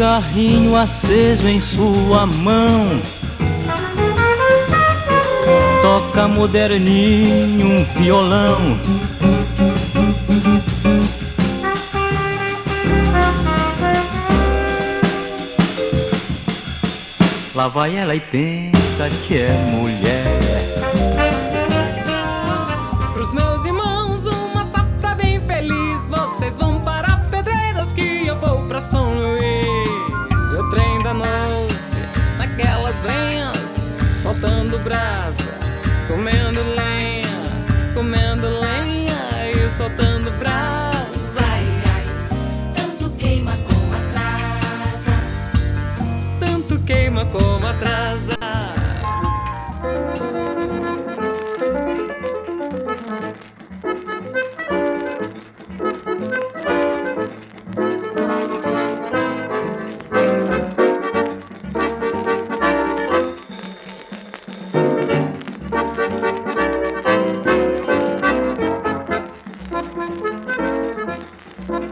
cigarrinho aceso em sua mão. Toca moderninho um violão. Lá vai ela e pensa que é mulher. Pros meus irmãos, uma safra bem feliz. Vocês vão para Pedreiras que eu vou pra São Luís. O trem da noce, naquelas lenhas, soltando brasa, comendo lenha, comendo lenha e soltando brasa. Ai, ai, tanto queima como atrasa. Tanto queima como atrasa.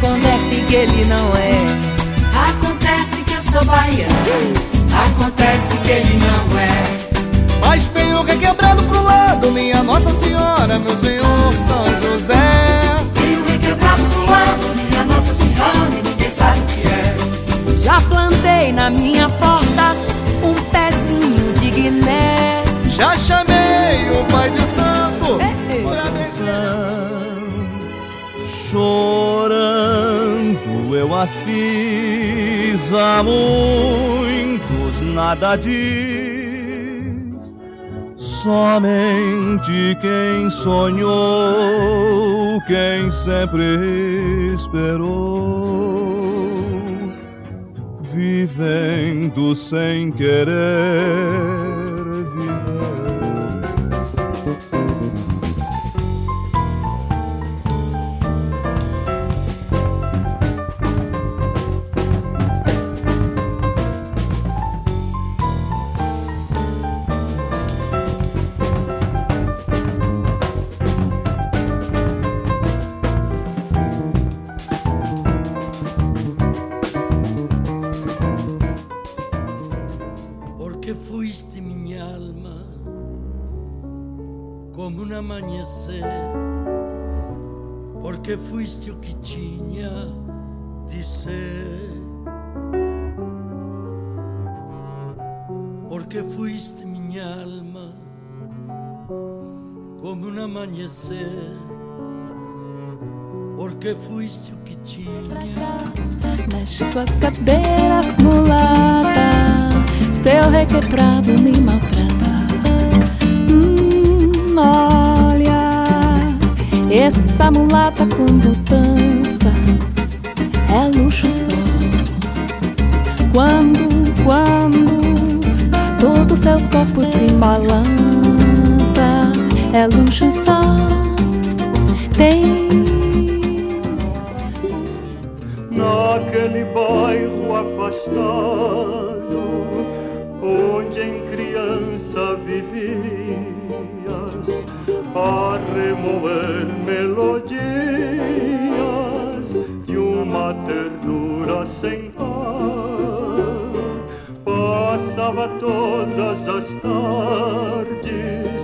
acontece que ele não é. Acontece que eu sou baiana. Acontece que ele não é. Mas tenho requebrado pro lado, minha Nossa Senhora, meu Senhor São José. Tenho requebrado pro lado, minha Nossa Senhora, e ninguém sabe o que é. Já plantei na minha porta eu a fiz a muitos nada diz. Somente quem sonhou, quem sempre esperou. Vivendo sem querer Porque fuiste minha alma como um amanhecer. Porque fuiste o que tinha de ser. Porque fuiste minha alma como um amanhecer. Porque fuiste o que tinha. Mexe as cadeiras, mulata. Seu requebrado me maltrata. Hum, olha, essa mulata quando dança é luxo só. Quando, quando todo seu corpo se balança, é luxo só. Tem naquele bairro afastado onde em criança vivias a remoer melodias de uma ternura sem par. Passava todas as tardes